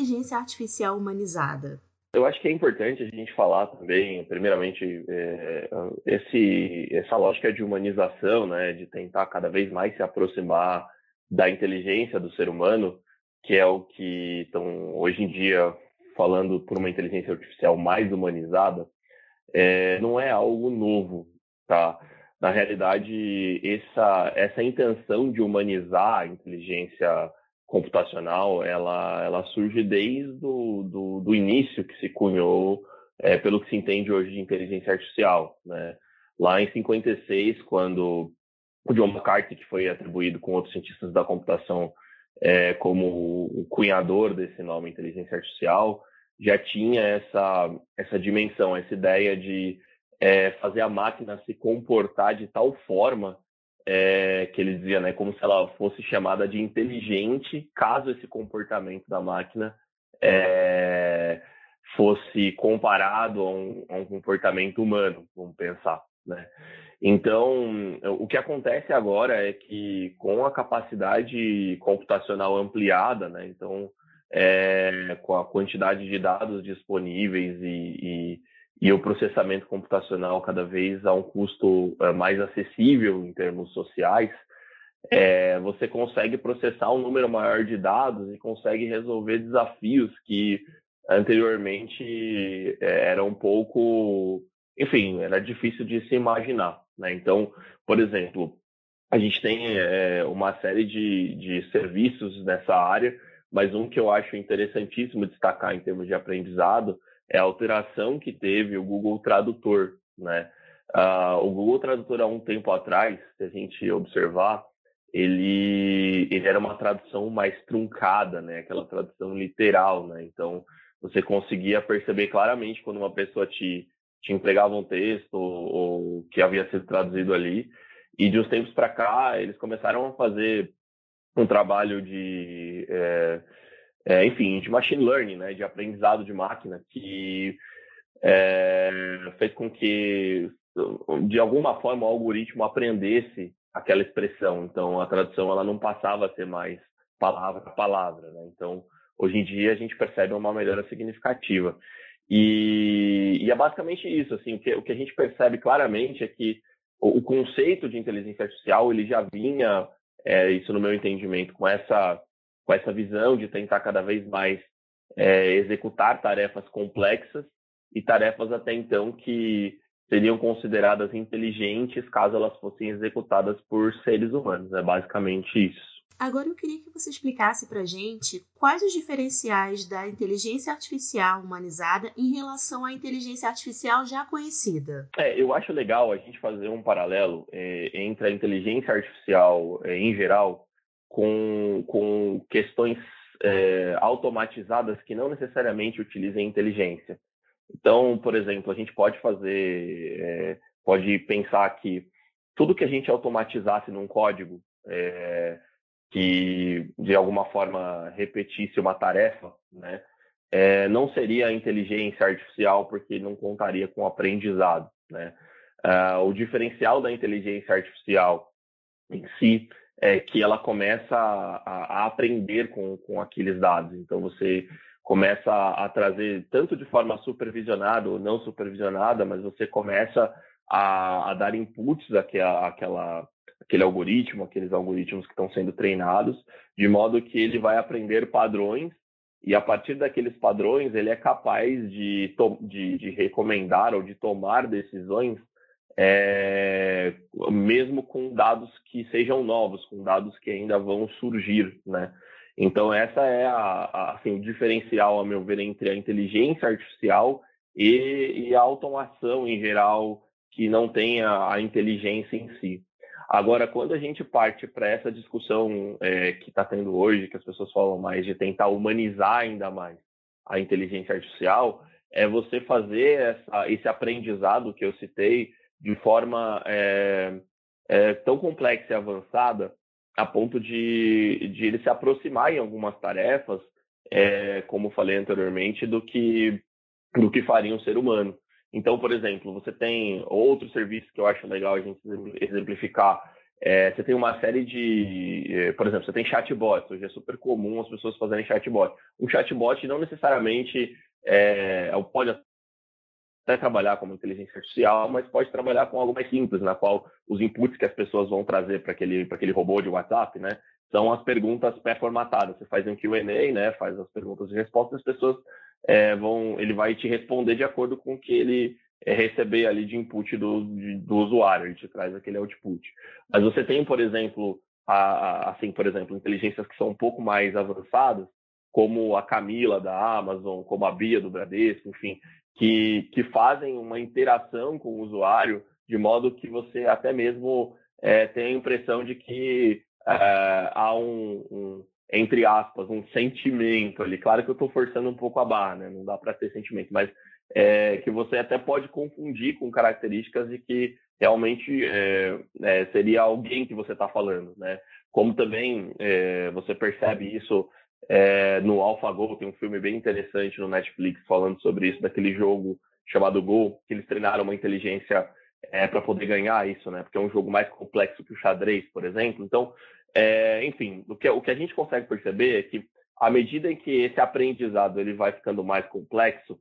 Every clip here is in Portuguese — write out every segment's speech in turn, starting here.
inteligência artificial humanizada? Eu acho que é importante a gente falar também, primeiramente, é, esse, essa lógica de humanização, né, de tentar cada vez mais se aproximar da inteligência do ser humano, que é o que estão hoje em dia falando por uma inteligência artificial mais humanizada, é, não é algo novo, tá? Na realidade, essa, essa intenção de humanizar a inteligência computacional, ela, ela surge desde do, do, do início que se cunhou é, pelo que se entende hoje de inteligência artificial. Né? Lá em 56, quando o John McCarthy, que foi atribuído com outros cientistas da computação é, como o cunhador desse nome inteligência artificial, já tinha essa, essa dimensão, essa ideia de é, fazer a máquina se comportar de tal forma é, que ele dizia, né, como se ela fosse chamada de inteligente, caso esse comportamento da máquina é, fosse comparado a um, a um, comportamento humano, vamos pensar, né? Então, o que acontece agora é que com a capacidade computacional ampliada, né, então é, com a quantidade de dados disponíveis e, e e o processamento computacional cada vez a um custo é, mais acessível em termos sociais, é, você consegue processar um número maior de dados e consegue resolver desafios que anteriormente é, eram um pouco, enfim, era difícil de se imaginar. Né? Então, por exemplo, a gente tem é, uma série de, de serviços nessa área, mas um que eu acho interessantíssimo destacar em termos de aprendizado é a alteração que teve o Google Tradutor, né? Uh, o Google Tradutor há um tempo atrás, se a gente observar, ele, ele era uma tradução mais truncada, né? Aquela tradução literal, né? Então você conseguia perceber claramente quando uma pessoa te, te entregava um texto ou, ou que havia sido traduzido ali. E de uns tempos para cá, eles começaram a fazer um trabalho de é, é, enfim, de machine learning, né, de aprendizado de máquina, que é, fez com que, de alguma forma, o algoritmo aprendesse aquela expressão. Então, a tradução ela não passava a ser mais palavra a palavra. Né? Então, hoje em dia, a gente percebe uma melhora significativa. E, e é basicamente isso. Assim, o, que, o que a gente percebe claramente é que o, o conceito de inteligência artificial ele já vinha, é, isso no meu entendimento, com essa com essa visão de tentar cada vez mais é, executar tarefas complexas e tarefas até então que seriam consideradas inteligentes caso elas fossem executadas por seres humanos. É basicamente isso. Agora eu queria que você explicasse para gente quais os diferenciais da inteligência artificial humanizada em relação à inteligência artificial já conhecida. É, eu acho legal a gente fazer um paralelo é, entre a inteligência artificial é, em geral com, com questões é, automatizadas que não necessariamente utilizem inteligência. Então, por exemplo, a gente pode fazer, é, pode pensar que tudo que a gente automatizasse num código é, que de alguma forma repetisse uma tarefa, né, é, não seria inteligência artificial porque não contaria com aprendizado, né. Uh, o diferencial da inteligência artificial em si é que ela começa a, a, aprender com, com aqueles dados. Então, você começa a, trazer, tanto de forma supervisionada ou não supervisionada, mas você começa a, a dar inputs àquela, àquela, àquele algoritmo, aqueles algoritmos que estão sendo treinados, de modo que ele vai aprender padrões e a partir daqueles padrões ele é capaz de, de, de recomendar ou de tomar decisões é, mesmo com dados que sejam novos, com dados que ainda vão surgir, né? Então essa é a, a, assim, o diferencial, a meu ver, entre a inteligência artificial e, e a automação em geral que não tem a, a inteligência em si. Agora, quando a gente parte para essa discussão é, que está tendo hoje, que as pessoas falam mais de tentar humanizar ainda mais a inteligência artificial, é você fazer essa, esse aprendizado que eu citei de forma é, é, tão complexa e avançada a ponto de, de ele se aproximar em algumas tarefas, é, como falei anteriormente, do que, do que faria um ser humano. Então, por exemplo, você tem outro serviço que eu acho legal a gente exemplificar, é, você tem uma série de, por exemplo, você tem chatbots. Hoje é super comum as pessoas fazerem chatbot. Um chatbot não necessariamente é, pode até trabalhar como inteligência artificial, mas pode trabalhar com algo mais simples, na qual os inputs que as pessoas vão trazer para aquele, aquele robô de WhatsApp, né, são as perguntas pré-formatadas. Você faz um Q&A, né, faz as perguntas e respostas, as pessoas é, vão, ele vai te responder de acordo com o que ele é, receber ali de input do, de, do usuário, ele te traz aquele output. Mas você tem, por exemplo, a, a, assim, por exemplo, inteligências que são um pouco mais avançadas, como a Camila da Amazon, como a Bia do Bradesco, enfim, que, que fazem uma interação com o usuário de modo que você até mesmo é, tem a impressão de que é, há um, um, entre aspas, um sentimento ali. Claro que eu estou forçando um pouco a barra, né? Não dá para ter sentimento, mas é, que você até pode confundir com características de que realmente seria alguém que você está falando, né? Como também você percebe isso é, no AlphaGo, tem um filme bem interessante no Netflix falando sobre isso, daquele jogo chamado Go, que eles treinaram uma inteligência é, para poder ganhar isso, né? Porque é um jogo mais complexo que o xadrez, por exemplo. Então, é, enfim, o que, o que a gente consegue perceber é que à medida em que esse aprendizado ele vai ficando mais complexo,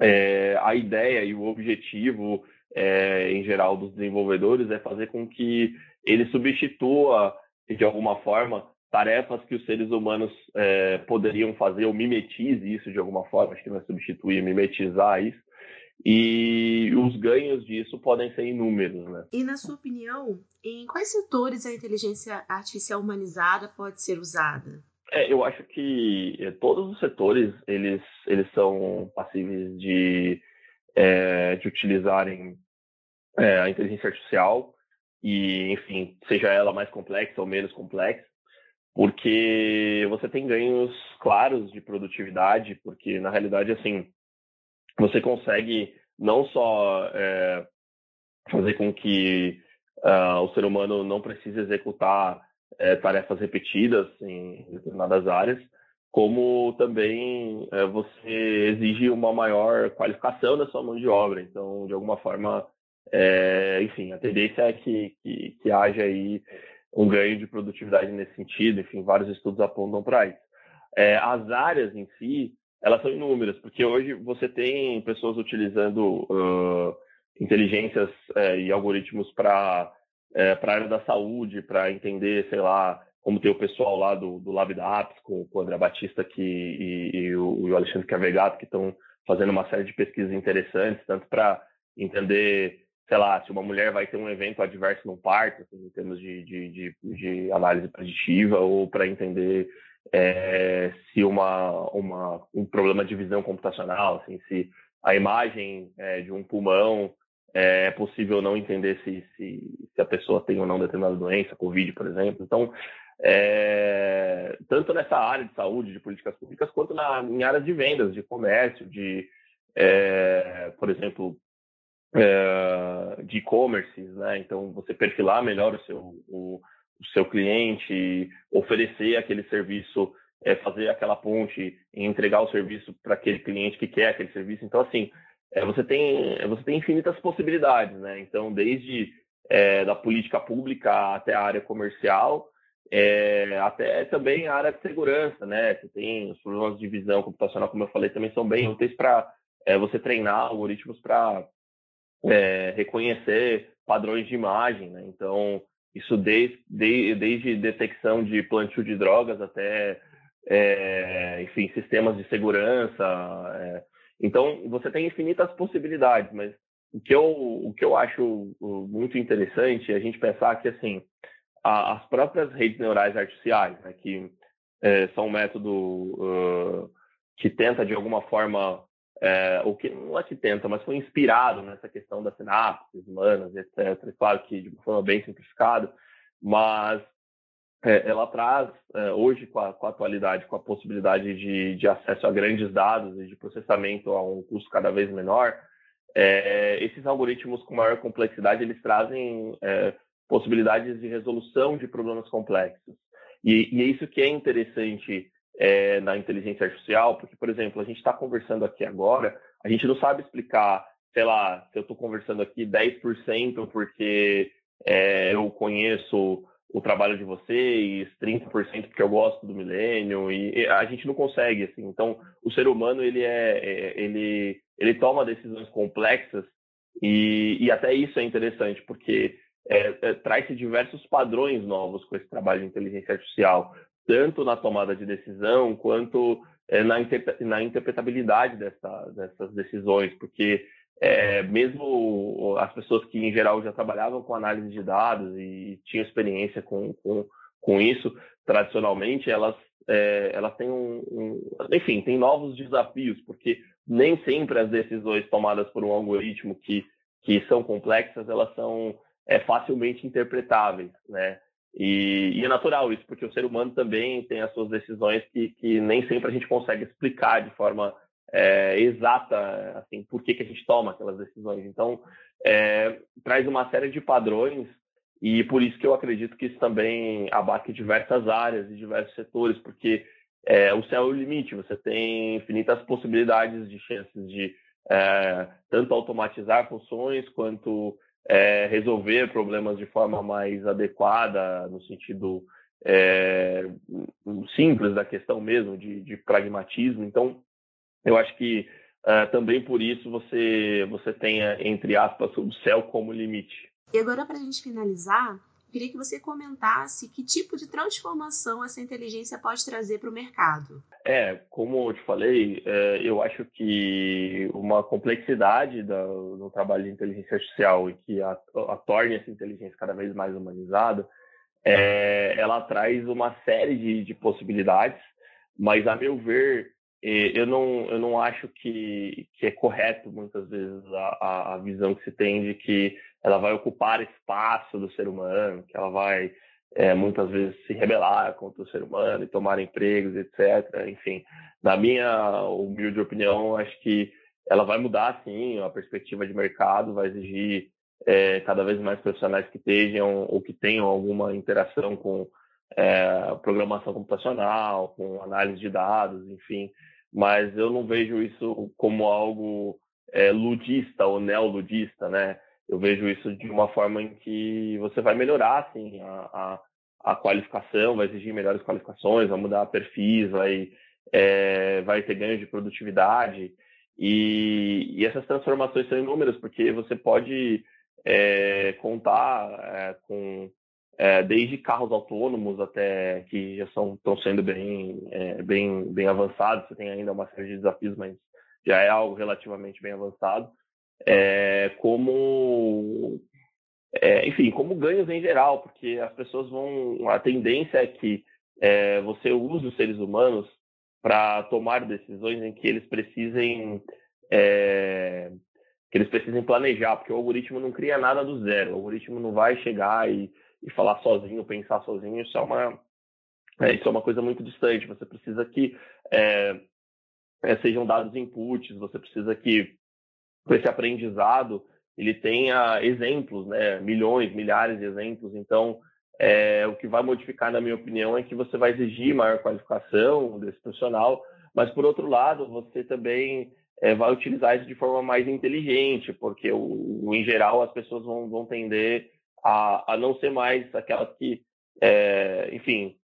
é, a ideia e o objetivo é, em geral dos desenvolvedores é fazer com que ele substitua de alguma forma tarefas que os seres humanos é, poderiam fazer ou mimetize isso de alguma forma, acho que não é substituir, mimetizar isso. E os ganhos disso podem ser inúmeros, né? E na sua opinião, em quais setores a inteligência artificial humanizada pode ser usada? É, eu acho que é, todos os setores eles, eles são passíveis de, é, de utilizarem é, a inteligência artificial e, enfim, seja ela mais complexa ou menos complexa porque você tem ganhos claros de produtividade, porque na realidade, assim, você consegue não só é, fazer com que uh, o ser humano não precise executar é, tarefas repetidas em determinadas áreas, como também é, você exige uma maior qualificação da sua mão de obra. Então, de alguma forma, é, enfim, a tendência é que, que, que haja aí um ganho de produtividade nesse sentido, enfim, vários estudos apontam para isso. É, as áreas em si, elas são inúmeras, porque hoje você tem pessoas utilizando uh, inteligências uh, e algoritmos para uh, a área da saúde, para entender, sei lá, como tem o pessoal lá do, do Lab da Apps, com, com o André Batista que, e, e, o, e o Alexandre Cavegato, que estão fazendo uma série de pesquisas interessantes, tanto para entender sei lá, se uma mulher vai ter um evento adverso no parto, assim, em termos de, de, de, de análise preditiva, ou para entender é, se uma, uma, um problema de visão computacional, assim, se a imagem é, de um pulmão é, é possível não entender se, se, se, a pessoa tem ou não determinada doença, Covid, por exemplo. Então, é, tanto nessa área de saúde, de políticas públicas, quanto na, em áreas de vendas, de comércio, de, é, por exemplo, é, de e-commerce, né? Então, você perfilar melhor o seu, o, o seu cliente, oferecer aquele serviço, é, fazer aquela ponte e entregar o serviço para aquele cliente que quer aquele serviço. Então, assim, é, você, tem, você tem infinitas possibilidades, né? Então, desde é, da política pública até a área comercial, é, até também a área de segurança, né? Você tem os problemas de visão computacional, como eu falei, também são bem úteis para é, você treinar algoritmos para é, reconhecer padrões de imagem, né? Então, isso desde, de, desde detecção de plantio de drogas até, é, enfim, sistemas de segurança. É. Então, você tem infinitas possibilidades, mas o que eu, o que eu acho muito interessante é a gente pensar que, assim, a, as próprias redes neurais artificiais, né, que é, são um método uh, que tenta, de alguma forma, é, o que não é que tenta, mas foi inspirado nessa questão das sinapses humanas, etc. Claro que de uma forma bem simplificada, mas é, ela traz, é, hoje, com a, com a, atualidade, com a possibilidade de, de, acesso a grandes dados e de processamento a um custo cada vez menor, é, esses algoritmos com maior complexidade, eles trazem é, possibilidades de resolução de problemas complexos. E, e é isso que é interessante é, na inteligência artificial, porque, por exemplo, a gente está conversando aqui agora, a gente não sabe explicar, sei lá, se eu estou conversando aqui 10% porque é, eu conheço o trabalho de vocês, 30% porque eu gosto do milênio, e a gente não consegue, assim. Então, o ser humano, ele é, é ele, ele toma decisões complexas e, e até isso é interessante, porque é, é, traz-se diversos padrões novos com esse trabalho de inteligência artificial, tanto na tomada de decisão quanto é, na, na interpretabilidade dessa, dessas decisões, porque é, mesmo as pessoas que em geral já trabalhavam com análise de dados e tinham experiência com, com, com isso tradicionalmente, elas, é, elas têm um, um, enfim, tem novos desafios, porque nem sempre as decisões tomadas por um algoritmo que, que são complexas, elas são facilmente interpretáveis, né? E, e, é natural isso, porque o ser humano também tem as suas decisões que, que nem sempre a gente consegue explicar de forma é, exata, assim, por que, que a gente toma aquelas decisões. Então, é, traz uma série de padrões e por isso que eu acredito que isso também abarca diversas áreas e diversos setores, porque é, o céu é o limite, você tem infinitas possibilidades de chances de é, tanto automatizar funções quanto é, resolver problemas de forma mais adequada, no sentido é, simples da questão mesmo, de, de pragmatismo. Então, eu acho que uh, também por isso você, você tenha, entre aspas, o céu como limite. E agora, para a gente finalizar, queria que você comentasse que tipo de transformação essa inteligência pode trazer para o mercado. É, como eu te falei, é, eu acho que uma complexidade do, trabalho de inteligência artificial e que a, a torne essa inteligência cada vez mais humanizada, é, ela traz uma série de, de possibilidades, mas a meu ver, eu não, eu não acho que, que é correto, muitas vezes, a, a visão que se tem de que ela vai ocupar espaço do ser humano, que ela vai, é, muitas vezes, se rebelar contra o ser humano e tomar empregos, etc. Enfim, na minha humilde opinião, acho que ela vai mudar, sim, a perspectiva de mercado, vai exigir é, cada vez mais profissionais que estejam ou que tenham alguma interação com é, programação computacional, com análise de dados, enfim, mas eu não vejo isso como algo é, ludista ou neoludista, né? Eu vejo isso de uma forma em que você vai melhorar assim, a, a, a qualificação, vai exigir melhores qualificações, vai mudar perfis, vai, é, vai ter ganhos de produtividade. E, e, essas transformações são inúmeras, porque você pode é, contar é, com é, desde carros autônomos até que já são estão sendo bem, é, bem, bem avançados. Você tem ainda uma série de desafios, mas já é algo relativamente bem avançado. É, como, é, enfim, como ganhos em geral, porque as pessoas vão, a tendência é que é, você use os seres humanos para tomar decisões em que eles precisem é, que eles precisem planejar, porque o algoritmo não cria nada do zero. O algoritmo não vai chegar e e falar sozinho, pensar sozinho, isso é uma, é, isso é uma coisa muito distante. Você precisa que sejam dados inputs, você precisa que esse aprendizado ele tenha exemplos, né? milhões, milhares de exemplos. Então, é, o que vai modificar, na minha opinião, é que você vai exigir maior qualificação desse profissional, mas, por outro lado, você também é, vai utilizar isso de forma mais inteligente, porque, o, em geral, as pessoas vão, vão tender a, a não ser mais aquelas que, é, enfim,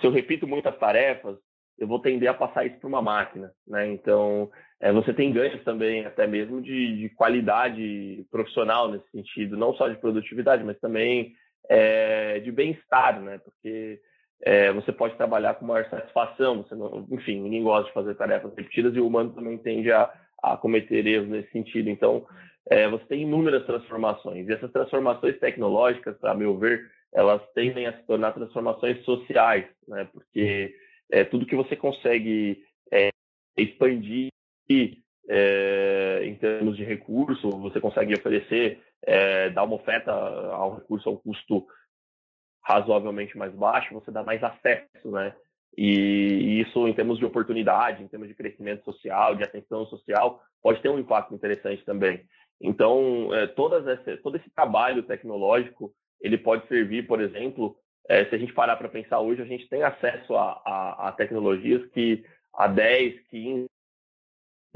se eu repito muitas tarefas, eu vou tender a passar isso para uma máquina, né? Então, é, você tem ganhos também, até mesmo de, de, qualidade profissional nesse sentido, não só de produtividade, mas também é, de bem-estar, né? Porque é, você pode trabalhar com maior satisfação, você não, enfim, ninguém gosta de fazer tarefas repetidas e o humano também tende a, a cometer erros nesse sentido. Então, é, você tem inúmeras transformações. E essas transformações tecnológicas, a meu ver, elas tendem a se tornar transformações sociais, né? porque é, tudo que você consegue é, expandir é, em termos de recurso, você consegue oferecer, é, dar uma oferta ao recurso a um custo razoavelmente mais baixo, você dá mais acesso, né? E isso, em termos de oportunidade, em termos de crescimento social, de atenção social, pode ter um impacto interessante também. Então, é, todas esse, todo esse trabalho tecnológico, ele pode servir, por exemplo, é, se a gente parar para pensar hoje, a gente tem acesso a, a, a, tecnologias que há 10, 15,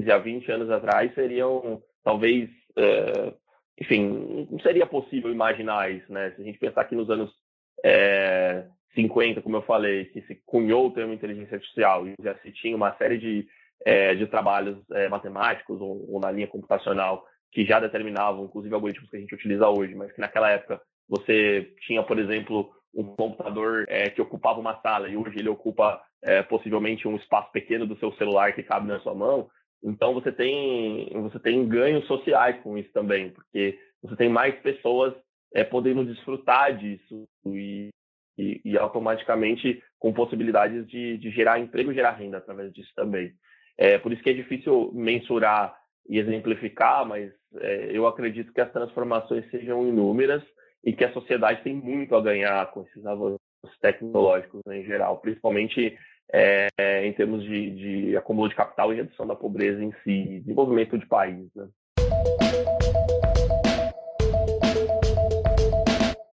a 20 anos atrás seriam talvez é, enfim, não seria possível imaginar isso, né? Se a gente pensar que nos anos é, 50, como eu falei, que se cunhou o termo inteligência artificial e já se tinha uma série de, é, de trabalhos matemáticos ou, ou, na linha computacional que já determinavam, inclusive algoritmos que a gente utiliza hoje, mas que naquela época você tinha, por exemplo, um computador é, que ocupava uma sala e hoje ele ocupa é, possivelmente um espaço pequeno do seu celular que cabe na sua mão. Então você tem você tem ganhos sociais com isso também, porque você tem mais pessoas é, podendo desfrutar disso e, e, e automaticamente com possibilidades de, de, gerar emprego gerar renda através disso também. É por isso que é difícil mensurar e exemplificar, mas é, eu acredito que as transformações sejam inúmeras e que a sociedade tem muito a ganhar com esses avanços tecnológicos né, em geral, principalmente é, em termos de, de acúmulo de capital e redução da pobreza em si, desenvolvimento de país. Né?